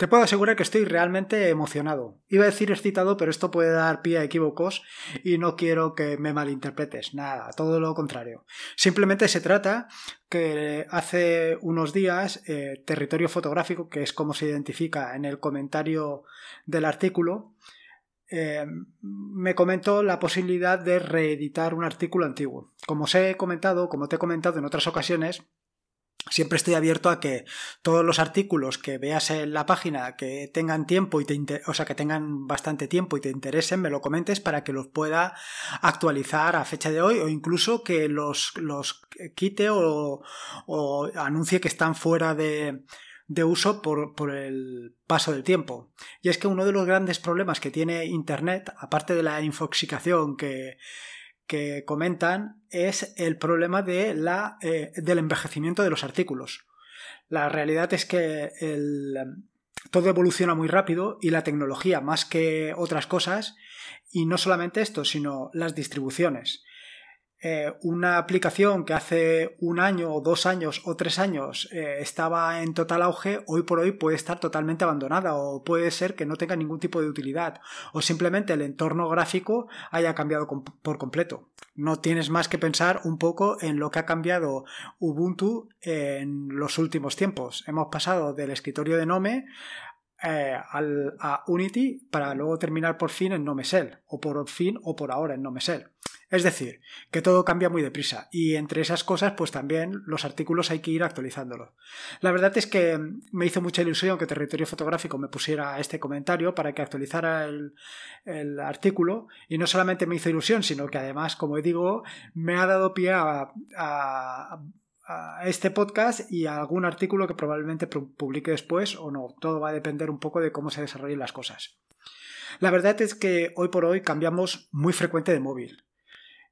Te puedo asegurar que estoy realmente emocionado. Iba a decir excitado, pero esto puede dar pie a equívocos y no quiero que me malinterpretes. Nada, todo lo contrario. Simplemente se trata que hace unos días eh, Territorio Fotográfico, que es como se identifica en el comentario del artículo, eh, me comentó la posibilidad de reeditar un artículo antiguo. Como os he comentado, como te he comentado en otras ocasiones, Siempre estoy abierto a que todos los artículos que veas en la página que tengan tiempo y te o sea que tengan bastante tiempo y te interesen, me lo comentes para que los pueda actualizar a fecha de hoy o incluso que los, los quite o, o anuncie que están fuera de, de uso por, por, el paso del tiempo. Y es que uno de los grandes problemas que tiene Internet, aparte de la infoxicación que, que comentan es el problema de la, eh, del envejecimiento de los artículos. La realidad es que todo evoluciona muy rápido y la tecnología más que otras cosas, y no solamente esto, sino las distribuciones. Eh, una aplicación que hace un año o dos años o tres años eh, estaba en total auge, hoy por hoy puede estar totalmente abandonada o puede ser que no tenga ningún tipo de utilidad o simplemente el entorno gráfico haya cambiado por completo. No tienes más que pensar un poco en lo que ha cambiado Ubuntu en los últimos tiempos. Hemos pasado del escritorio de Nome eh, a Unity para luego terminar por fin en Nomesel o por fin o por ahora en Nomesel. Es decir, que todo cambia muy deprisa y entre esas cosas pues también los artículos hay que ir actualizándolos. La verdad es que me hizo mucha ilusión que Territorio Fotográfico me pusiera este comentario para que actualizara el, artículo y no solamente me hizo ilusión, sino que además, como digo, me ha dado pie a, a este podcast y a algún artículo que probablemente publique después o no. Todo va a depender un poco de cómo se desarrollen las cosas. La verdad es que hoy por hoy cambiamos muy frecuente de móvil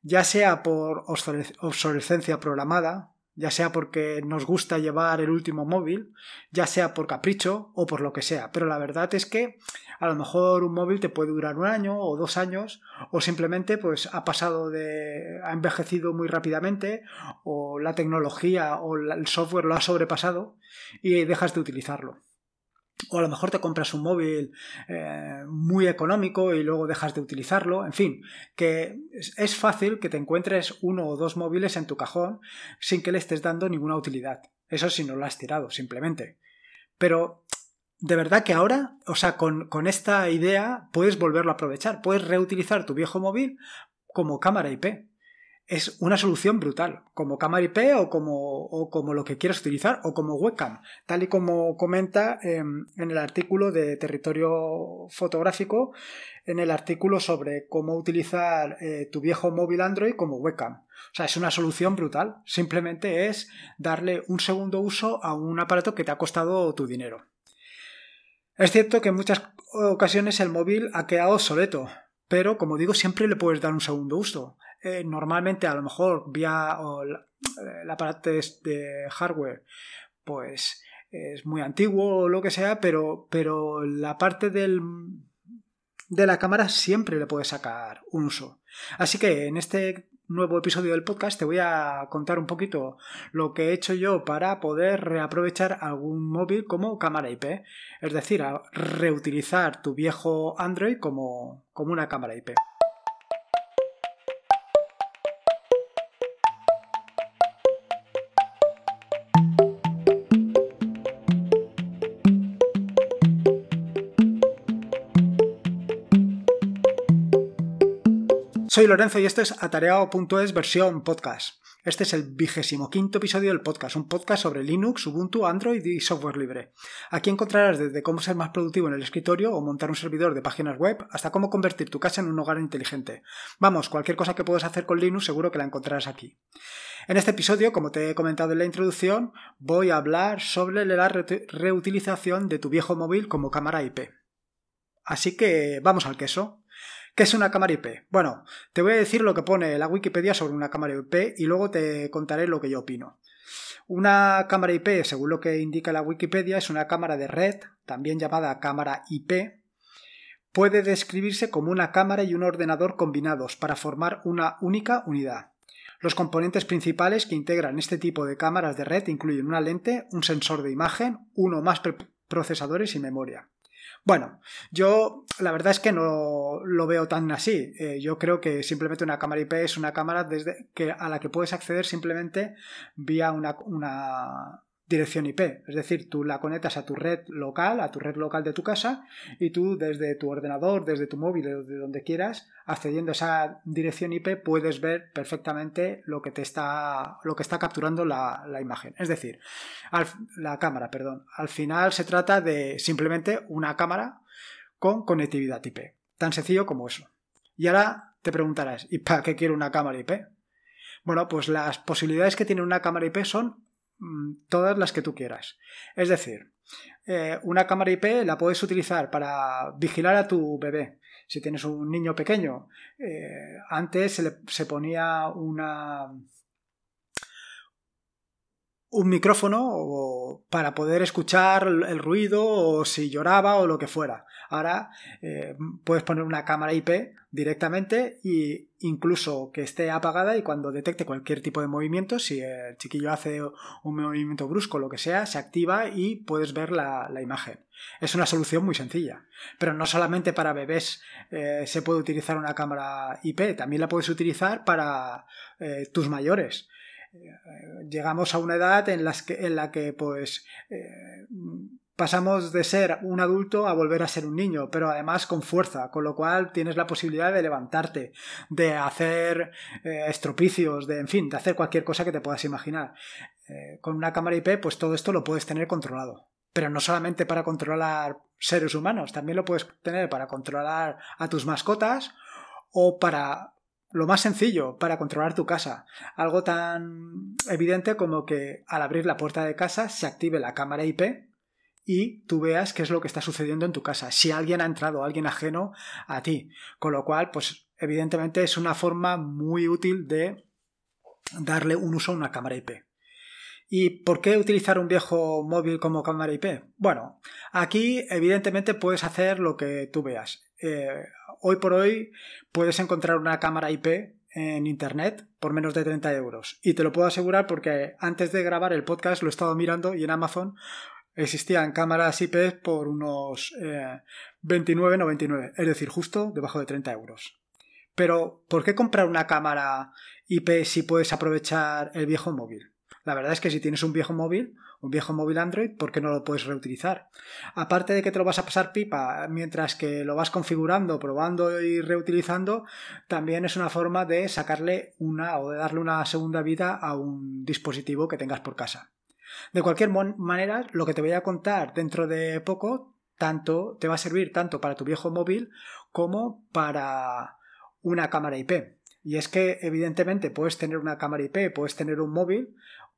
ya sea por obsolescencia programada, ya sea porque nos gusta llevar el último móvil, ya sea por capricho o por lo que sea. Pero la verdad es que a lo mejor un móvil te puede durar un año o dos años o simplemente pues ha pasado de ha envejecido muy rápidamente o la tecnología o el software lo ha sobrepasado y dejas de utilizarlo. O a lo mejor te compras un móvil eh, muy económico y luego dejas de utilizarlo. En fin, que es fácil que te encuentres uno o dos móviles en tu cajón sin que le estés dando ninguna utilidad. Eso si no lo has tirado, simplemente. Pero de verdad que ahora, o sea, con, con esta idea puedes volverlo a aprovechar. Puedes reutilizar tu viejo móvil como cámara IP es una solución brutal, como cámara IP o como, como lo que quieras utilizar, o como webcam, tal y como comenta em, en el artículo de territorio fotográfico, en el artículo sobre cómo utilizar eh, tu viejo móvil Android como webcam. O sea, es una solución brutal, simplemente es darle un segundo uso a un aparato que te ha costado tu dinero. Es cierto que en muchas ocasiones el móvil ha quedado obsoleto, pero como digo, siempre le puedes dar un segundo uso. Eh, normalmente a lo mejor vía el aparato de hardware pues es muy antiguo o lo que sea, pero, pero la parte del, de la cámara siempre le puedes sacar un uso. Así que en este nuevo episodio del podcast te voy a contar un poquito lo que he hecho yo para poder reaprovechar algún móvil como cámara IP, es decir, reutilizar tu viejo Android como, como una cámara IP. Soy Lorenzo y esto es atareado.es versión podcast. Este es el vigésimo quinto episodio del podcast, un podcast sobre Linux, Ubuntu, Android y software libre. Aquí encontrarás desde cómo ser más productivo en el escritorio o montar un servidor de páginas web hasta cómo convertir tu casa en un hogar inteligente. Vamos, cualquier cosa que puedas hacer con Linux seguro que la encontrarás aquí. En este episodio, como te he comentado en la introducción, voy a hablar sobre la reutilización de tu viejo móvil como cámara IP. Así que vamos al queso. ¿Qué es una cámara IP? Bueno, te voy a decir lo que pone la Wikipedia sobre una cámara IP y luego te contaré lo que yo opino. Una cámara IP, según lo que indica la Wikipedia, es una cámara de red, también llamada cámara IP. Puede describirse como una cámara y un ordenador combinados para formar una única unidad. Los componentes principales que integran este tipo de cámaras de red incluyen una lente, un sensor de imagen, uno más procesadores y memoria. Bueno, yo la verdad es que no lo veo tan así. Eh, yo creo que simplemente una cámara IP es una cámara desde que, a la que puedes acceder simplemente vía una, una dirección IP. Es decir, tú la conectas a tu red local, a tu red local de tu casa, y tú desde tu ordenador, desde tu móvil, desde donde quieras, accediendo a esa dirección IP, puedes ver perfectamente lo que te está, lo que está capturando la, imagen. Es decir, la cámara, perdón. Al final se trata de simplemente una cámara con conectividad IP. Tan sencillo como eso. Y ahora te preguntarás, ¿y para qué quiero una cámara IP? Bueno, pues las posibilidades que tiene una cámara IP son todas las que tú quieras. Es decir, eh, una cámara IP la puedes utilizar para vigilar a tu bebé. Si tienes un niño pequeño, eh, antes se, le, se ponía una, un micrófono para poder escuchar el ruido o si lloraba o lo que fuera. Ahora eh, puedes poner una cámara IP directamente e incluso que esté apagada y cuando detecte cualquier tipo de movimiento, si el chiquillo hace un movimiento brusco o lo que sea, se activa y puedes ver la, imagen. Es una solución muy sencilla. Pero no solamente para bebés eh, se puede utilizar una cámara IP, también la puedes utilizar para eh, tus mayores llegamos a una edad en, en la que pues pasamos de ser un adulto a volver a ser un niño, pero además con fuerza, con lo cual tienes la posibilidad de levantarte, de hacer eh, estropicios, de, en fin, de hacer cualquier cosa que te puedas imaginar. Eh, con una cámara IP, pues todo esto lo puedes tener controlado. Pero no solamente para controlar seres humanos, también lo puedes tener para controlar a tus mascotas o para lo más sencillo para controlar tu casa. Algo tan evidente como que al abrir la puerta de casa se active la cámara IP y tú veas qué es lo que está sucediendo en tu casa, si alguien ha entrado, alguien ajeno a ti. Con lo cual, pues evidentemente es una forma muy útil de darle un uso a una cámara IP. ¿Y por qué utilizar un viejo móvil como cámara IP? Bueno, aquí evidentemente puedes hacer lo que tú veas. Eh, hoy por hoy puedes encontrar una cámara IP en internet por menos de 30 euros. Y te lo puedo asegurar porque antes de grabar el podcast lo he estado mirando y en Amazon existían cámaras IP por unos 29,99, eh, es decir, justo debajo de 30 euros. Pero, ¿por qué comprar una cámara IP si puedes aprovechar el viejo móvil? La verdad es que si tienes un viejo móvil, un viejo móvil Android, ¿por qué no lo puedes reutilizar? Aparte de que te lo vas a pasar pipa mientras que lo vas configurando, probando y reutilizando, también es una forma de sacarle una o de darle una segunda vida a un dispositivo que tengas por casa. De cualquier manera, lo que te voy a contar dentro de poco, tanto te va a servir tanto para tu viejo móvil como para una cámara IP. Y es que evidentemente puedes tener una cámara IP, puedes tener un móvil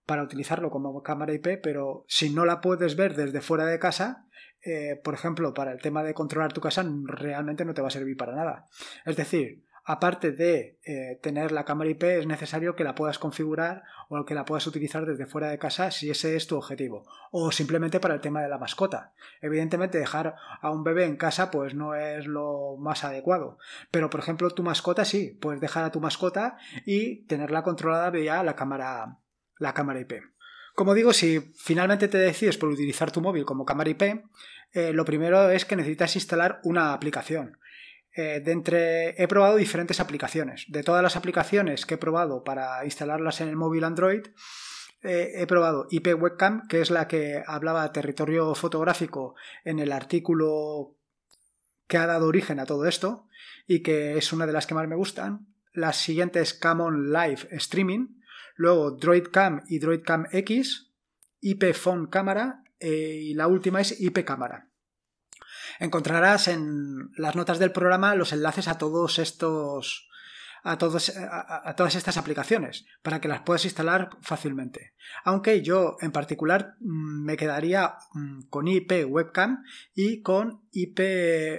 para utilizarlo como cámara IP, pero si no la puedes ver desde fuera de casa, eh, por ejemplo, para el tema de controlar tu casa, realmente no te va a servir para nada. Es decir, aparte de eh, tener la cámara IP, es necesario que la puedas configurar o que la puedas utilizar desde fuera de casa si ese es tu objetivo. O simplemente para el tema de la mascota. Evidentemente, dejar a un bebé en casa pues no es lo más adecuado. Pero, por ejemplo, tu mascota sí, puedes dejar a tu mascota y tenerla controlada vía la cámara, la cámara IP. Como digo, si finalmente te decides por utilizar tu móvil como cámara IP, eh, lo primero es que necesitas instalar una aplicación. Eh, de entre, he probado diferentes aplicaciones. De todas las aplicaciones que he probado para instalarlas en el móvil Android, eh, he probado IP Webcam, que es la que hablaba territorio fotográfico en el artículo que ha dado origen a todo esto y que es una de las que más me gustan. Las siguientes Camon Live Streaming, luego DroidCam y DroidCam X, IP Phone Cámara eh, y la última es IP Cámara. Encontrarás en las notas del programa los enlaces a todos estos a, todos, a, todas estas aplicaciones para que las puedas instalar fácilmente. Aunque yo en particular mm, me quedaría mm, con IP webcam y con IP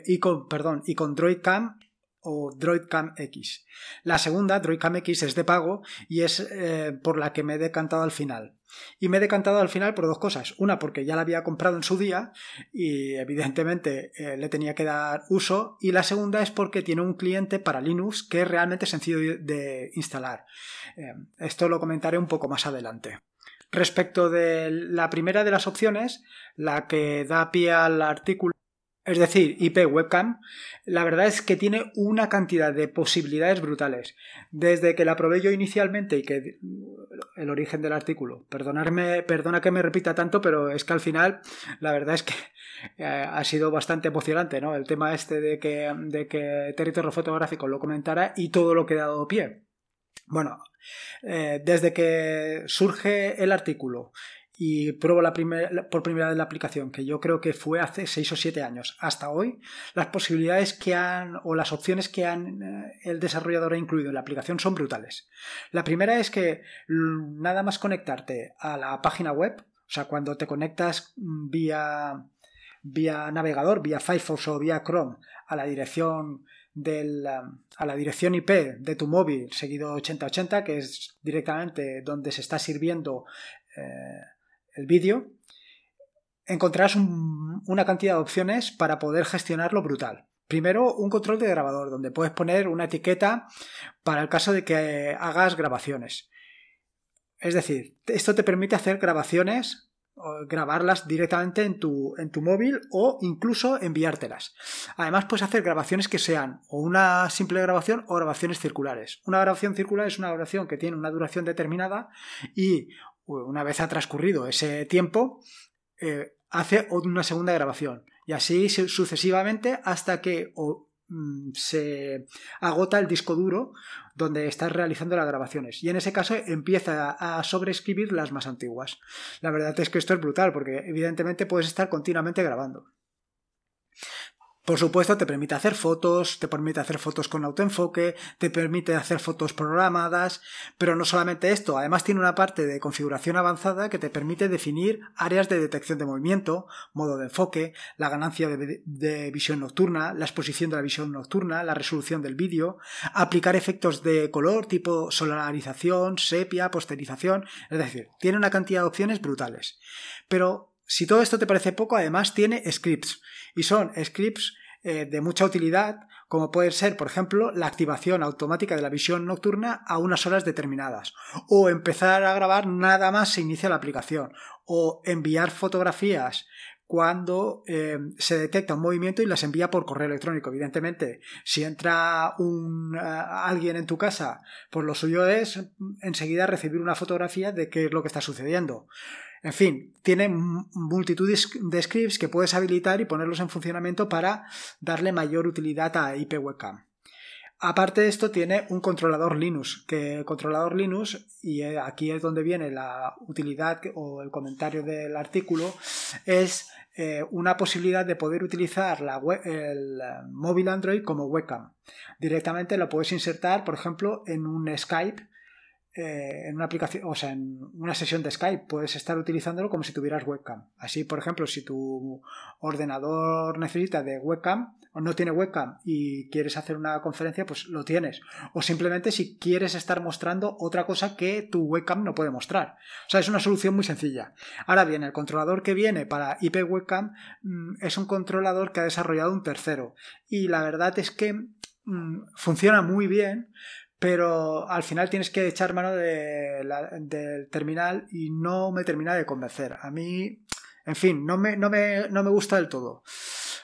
y con perdón y con DroidCam o DroidCam X. La segunda, DroidCam X, es de pago y es eh, por la que me he decantado al final. Y me he decantado al final por dos cosas. Una, porque ya la había comprado en su día y evidentemente eh, le tenía que dar uso. Y la segunda es porque tiene un cliente para Linux que es realmente sencillo de instalar. Eh, esto lo comentaré un poco más adelante. Respecto de la primera de las opciones, la que da pie al artículo, es decir, IP webcam, la verdad es que tiene una cantidad de posibilidades brutales. Desde que la probé yo inicialmente y que el origen del artículo, perdonarme, perdona que me repita tanto, pero es que al final la verdad es que eh, ha sido bastante emocionante, ¿no? El tema este de que, de que Territorio Fotográfico lo comentara y todo lo que ha dado pie. Bueno, eh, desde que surge el artículo y pruebo la por primera vez la aplicación, que yo creo que fue hace 6 o 7 años, hasta hoy, las posibilidades que han o las opciones que han eh, el desarrollador ha incluido en la aplicación son brutales. La primera es que nada más conectarte a la página web, o sea, cuando te conectas vía, vía navegador, vía Firefox o vía Chrome a la dirección del, a la dirección IP de tu móvil seguido 8080, que es directamente donde se está sirviendo eh, el vídeo, encontrarás una cantidad de opciones para poder gestionarlo brutal. Primero, un control de grabador, donde puedes poner una etiqueta para el caso de que hagas grabaciones. Es decir, esto te permite hacer grabaciones grabarlas directamente en tu, en tu móvil o incluso enviártelas. Además puedes hacer grabaciones que sean o una simple grabación o grabaciones circulares. Una grabación circular es una grabación que tiene una duración determinada y una vez ha transcurrido ese tiempo, eh, hace una segunda grabación. Y así sucesivamente hasta que mm, se agota el disco duro donde estás realizando las grabaciones. Y en ese caso empieza a sobreescribir las más antiguas. La verdad es que esto es brutal porque evidentemente puedes estar continuamente grabando. Por supuesto, te permite hacer fotos, te permite hacer fotos con autoenfoque, te permite hacer fotos programadas, pero no solamente esto, además tiene una parte de configuración avanzada que te permite definir áreas de detección de movimiento, modo de enfoque, la ganancia de, visión nocturna, la exposición de la visión nocturna, la resolución del vídeo, aplicar efectos de color tipo solarización, sepia, posterización, es decir, tiene una cantidad de opciones brutales. Pero si todo esto te parece poco, además tiene scripts. Y son scripts eh, de mucha utilidad, como puede ser, por ejemplo, la activación automática de la visión nocturna a unas horas determinadas, o empezar a grabar nada más se inicia la aplicación, o enviar fotografías cuando eh, se detecta un movimiento y las envía por correo electrónico. Evidentemente, si entra un, eh, alguien en tu casa, pues lo suyo es enseguida recibir una fotografía de qué es lo que está sucediendo. En fin, tiene multitud de scripts que puedes habilitar y ponerlos en funcionamiento para darle mayor utilidad a IP webcam. Aparte de esto, tiene un controlador Linux, que el controlador Linux, y eh, aquí es donde viene la utilidad o el comentario del artículo, es eh, una posibilidad de poder utilizar la el eh, móvil Android como webcam. Directamente lo puedes insertar, por ejemplo, en un Skype eh, en una aplicación, o sea, en una sesión de Skype, puedes estar utilizándolo como si tuvieras webcam. Así, por ejemplo, si tu ordenador necesita de webcam o no tiene webcam y quieres hacer una conferencia, pues lo tienes. O simplemente si quieres estar mostrando otra cosa que tu webcam no puede mostrar. O sea, es una solución muy sencilla. Ahora bien, el controlador que viene para IP webcam mm, es un controlador que ha desarrollado un tercero. Y la verdad es que mm, funciona muy bien pero al final tienes que echar mano del terminal y no me termina de convencer. A mí, en fin, no me, no me, no me gusta del todo.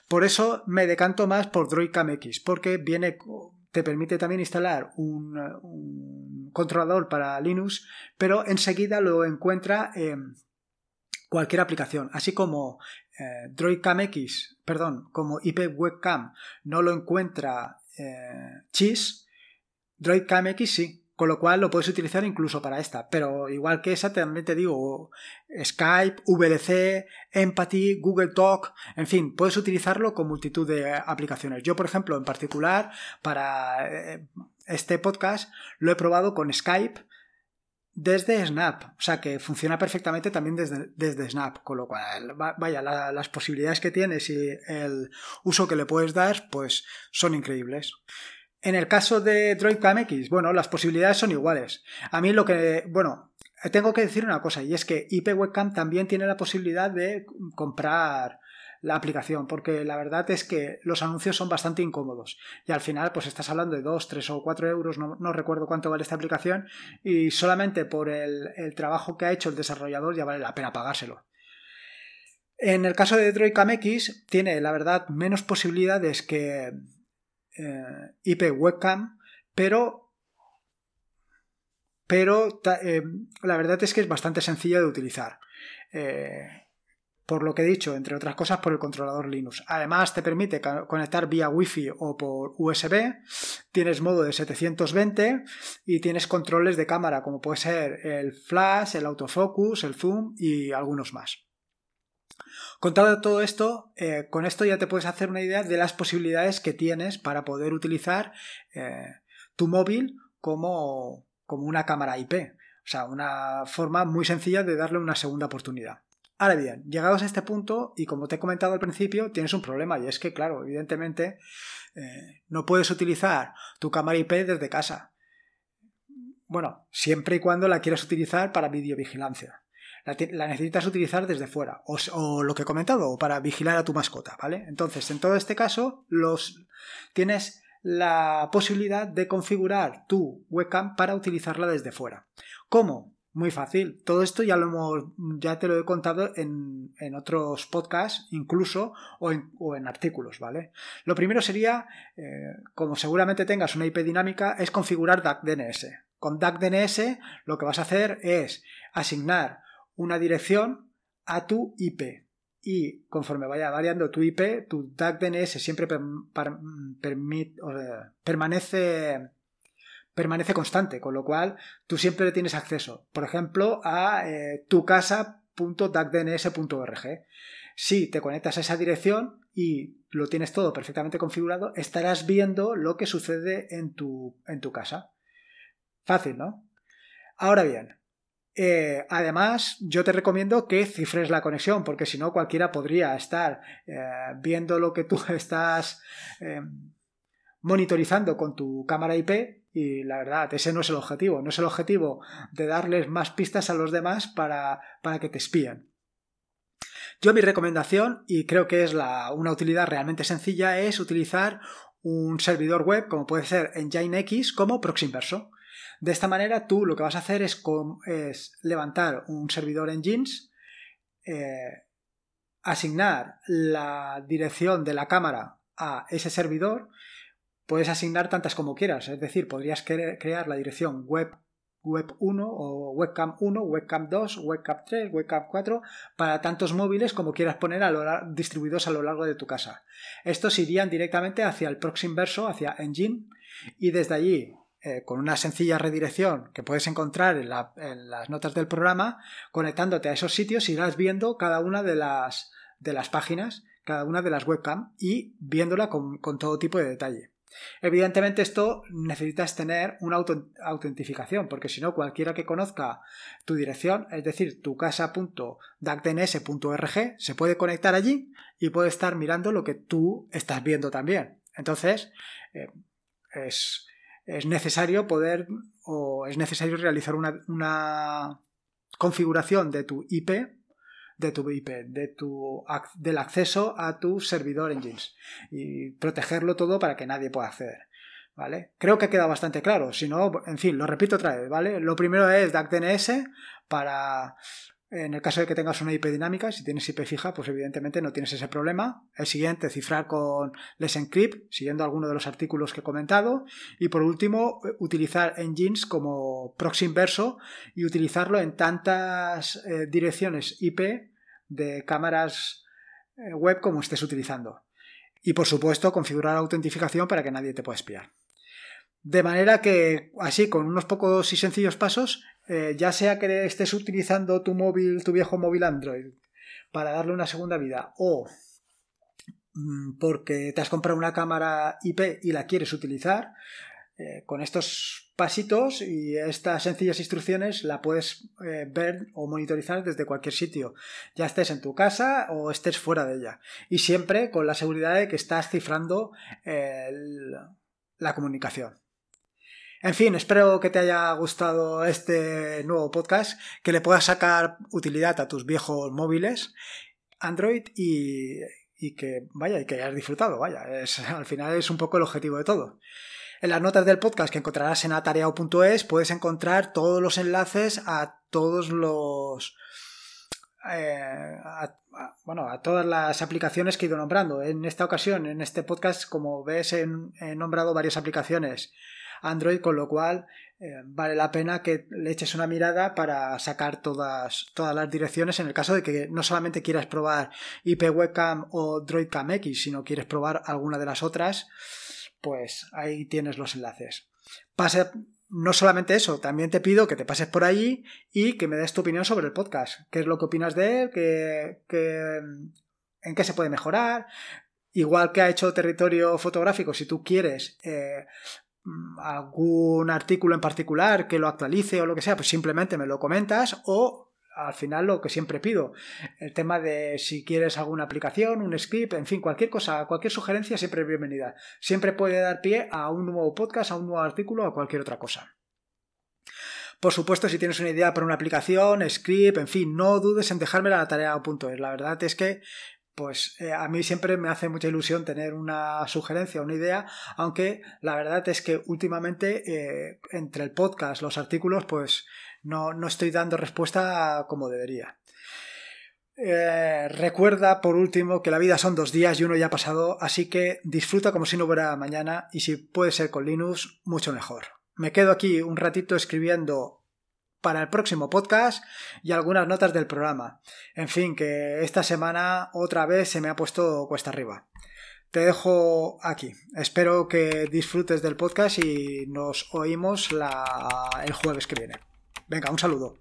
Por eso me decanto más por Droidcam X, porque viene, te permite también instalar un, controlador para Linux, pero enseguida lo encuentra en cualquier aplicación, así como eh, Droidcam X, perdón, como IP Webcam no lo encuentra eh, Cheese, Droidcam X sí, con lo cual lo puedes utilizar incluso para esta. Pero igual que esa, también te digo Skype, VLC, Empathy, Google Talk, en fin, puedes utilizarlo con multitud de aplicaciones. Yo, por ejemplo, en particular, para eh, este podcast, lo he probado con Skype desde Snap, o sea que funciona perfectamente también desde, desde Snap, con lo cual, vaya, las posibilidades que tienes y el uso que le puedes dar, pues son increíbles. En el caso de Droidcam X, bueno, las posibilidades son iguales. A mí lo que, bueno, tengo que decir una cosa, y es que IP Webcam también tiene la posibilidad de comprar la aplicación, porque la verdad es que los anuncios son bastante incómodos y al final pues estás hablando de 2, 3 o 4 euros, no, recuerdo cuánto vale esta aplicación y solamente por el, trabajo que ha hecho el desarrollador ya vale la pena pagárselo. En el caso de Droid CamX tiene la verdad menos posibilidades que eh, IP Webcam, pero pero eh, la verdad es que es bastante sencilla de utilizar. Eh, por lo que he dicho, entre otras cosas, por el controlador Linux. Además, te permite conectar vía Wi-Fi o por USB, tienes modo de 720 y tienes controles de cámara, como puede ser el flash, el autofocus, el zoom y algunos más. Contado todo esto, eh, con esto ya te puedes hacer una idea de las posibilidades que tienes para poder utilizar tu móvil como, como una cámara IP. O sea, una forma muy sencilla de darle una segunda oportunidad. Ahora bien, llegados a este punto, y como te he comentado al principio, tienes un problema, y es que, claro, evidentemente, eh, no puedes utilizar tu cámara IP desde casa. Bueno, siempre y cuando la quieras utilizar para videovigilancia. La, la necesitas utilizar desde fuera, o, o, lo que he comentado, o para vigilar a tu mascota, ¿vale? Entonces, en todo este caso, los tienes la posibilidad de configurar tu webcam para utilizarla desde fuera. ¿Cómo? Muy fácil. Todo esto ya lo hemos, ya te lo he contado en, otros podcasts, incluso, o en, artículos, ¿vale? Lo primero sería, eh, como seguramente tengas una IP dinámica, es configurar DNS. Con DNS lo que vas a hacer es asignar una dirección a tu IP y conforme vaya variando tu IP, tu DNS siempre permanece, permanece constante, con lo cual tú siempre tienes acceso, por ejemplo, a eh, tucasa.dagdns.org. Si te conectas a esa dirección y lo tienes todo perfectamente configurado, estarás viendo lo que sucede en tu, en tu casa. Fácil, ¿no? Ahora bien, eh, además, yo te recomiendo que cifres la conexión, porque si no, cualquiera podría estar eh, viendo lo que tú estás eh, monitorizando con tu cámara IP y la verdad, ese no es el objetivo. No es el objetivo de darles más pistas a los demás para, para que te espíen. Yo mi recomendación, y creo que es una utilidad realmente sencilla, es utilizar un servidor web como puede ser Nginx como Proxinverso. De esta manera tú lo que vas a hacer es, levantar un servidor en Jeans, eh, asignar la dirección de la cámara a ese servidor, puedes asignar tantas como quieras, es decir, podrías crear la dirección web web 1 o webcam 1, webcam 2, webcam 3, webcam 4 para tantos móviles como quieras poner distribuidos a lo largo de tu casa. Estos irían directamente hacia el proxy inverso, hacia Engine y desde allí eh, con una sencilla redirección que puedes encontrar en, las notas del programa, conectándote a esos sitios irás viendo cada una de las, de las páginas, cada una de las webcam y viéndola con, todo tipo de detalle. Evidentemente esto necesitas tener una autentificación, porque si no cualquiera que conozca tu dirección, es decir, tu casa.dacdns.org, se puede conectar allí y puede estar mirando lo que tú estás viendo también. Entonces, eh, es, es necesario poder o es necesario realizar una, configuración de tu IP, de tu IP, de tu, del acceso a tu servidor engines y protegerlo todo para que nadie pueda acceder. ¿Vale? Creo que ha quedado bastante claro. Si no, en fin, lo repito otra vez, ¿vale? Lo primero es DACDNS para en el caso de que tengas una IP dinámica, si tienes IP fija, pues evidentemente no tienes ese problema. El siguiente, cifrar con Let's Encrypt, siguiendo alguno de los artículos que he comentado. Y por último, utilizar engines como proxy inverso y utilizarlo en tantas eh, direcciones IP de cámaras eh, web como estés utilizando. Y por supuesto, configurar autentificación para que nadie te pueda espiar. De manera que, así, con unos pocos y sencillos pasos, eh, ya sea que estés utilizando tu móvil, tu viejo móvil Android, para darle una segunda vida, o mm, porque te has comprado una cámara IP y la quieres utilizar, eh, con estos pasitos y estas sencillas instrucciones la puedes eh, ver o monitorizar desde cualquier sitio, ya estés en tu casa o estés fuera de ella. Y siempre con la seguridad de que estás cifrando la comunicación. En fin, espero que te haya gustado este nuevo podcast, que le puedas sacar utilidad a tus viejos móviles Android y, que, vaya, y que hayas disfrutado, vaya, es, al final es un poco el objetivo de todo. En las notas del podcast que encontrarás en atareado.es puedes encontrar todos los enlaces a todos los... Eh, bueno, a todas las aplicaciones que he ido nombrando. En esta ocasión, en este podcast, como ves, he, nombrado varias aplicaciones Android, con lo cual eh, vale la pena que le eches una mirada para sacar todas, todas las direcciones en el caso de que no solamente quieras probar IP Webcam o DroidCam X, sino quieres probar alguna de las otras pues ahí tienes los enlaces. Pase, no solamente eso, también te pido que te pases por allí y que me des tu opinión sobre el podcast. ¿Qué es lo que opinas de él? ¿Qué, en qué se puede mejorar? Igual que ha hecho Territorio Fotográfico, si tú quieres eh, algún artículo en particular que lo actualice o lo que sea, pues simplemente me lo comentas o al final lo que siempre pido. El tema de si quieres alguna aplicación, un script, en fin, cualquier cosa, cualquier sugerencia siempre es bienvenida. Siempre puede dar pie a un nuevo podcast, a un nuevo artículo a cualquier otra cosa. Por supuesto, si tienes una idea para una aplicación, script, en fin, no dudes en dejármela a la tarea punto La verdad es que pues eh, a mí siempre me hace mucha ilusión tener una sugerencia, una idea, aunque la verdad es que últimamente eh, entre el podcast, los artículos, pues no, no estoy dando respuesta como debería. Eh, recuerda, por último, que la vida son dos días y uno ya ha pasado, así que disfruta como si no hubiera mañana y si puede ser con Linux, mucho mejor. Me quedo aquí un ratito escribiendo para el próximo podcast y algunas notas del programa. En fin, que esta semana otra vez se me ha puesto cuesta arriba. Te dejo aquí. Espero que disfrutes del podcast y nos oímos el jueves que viene. Venga, un saludo.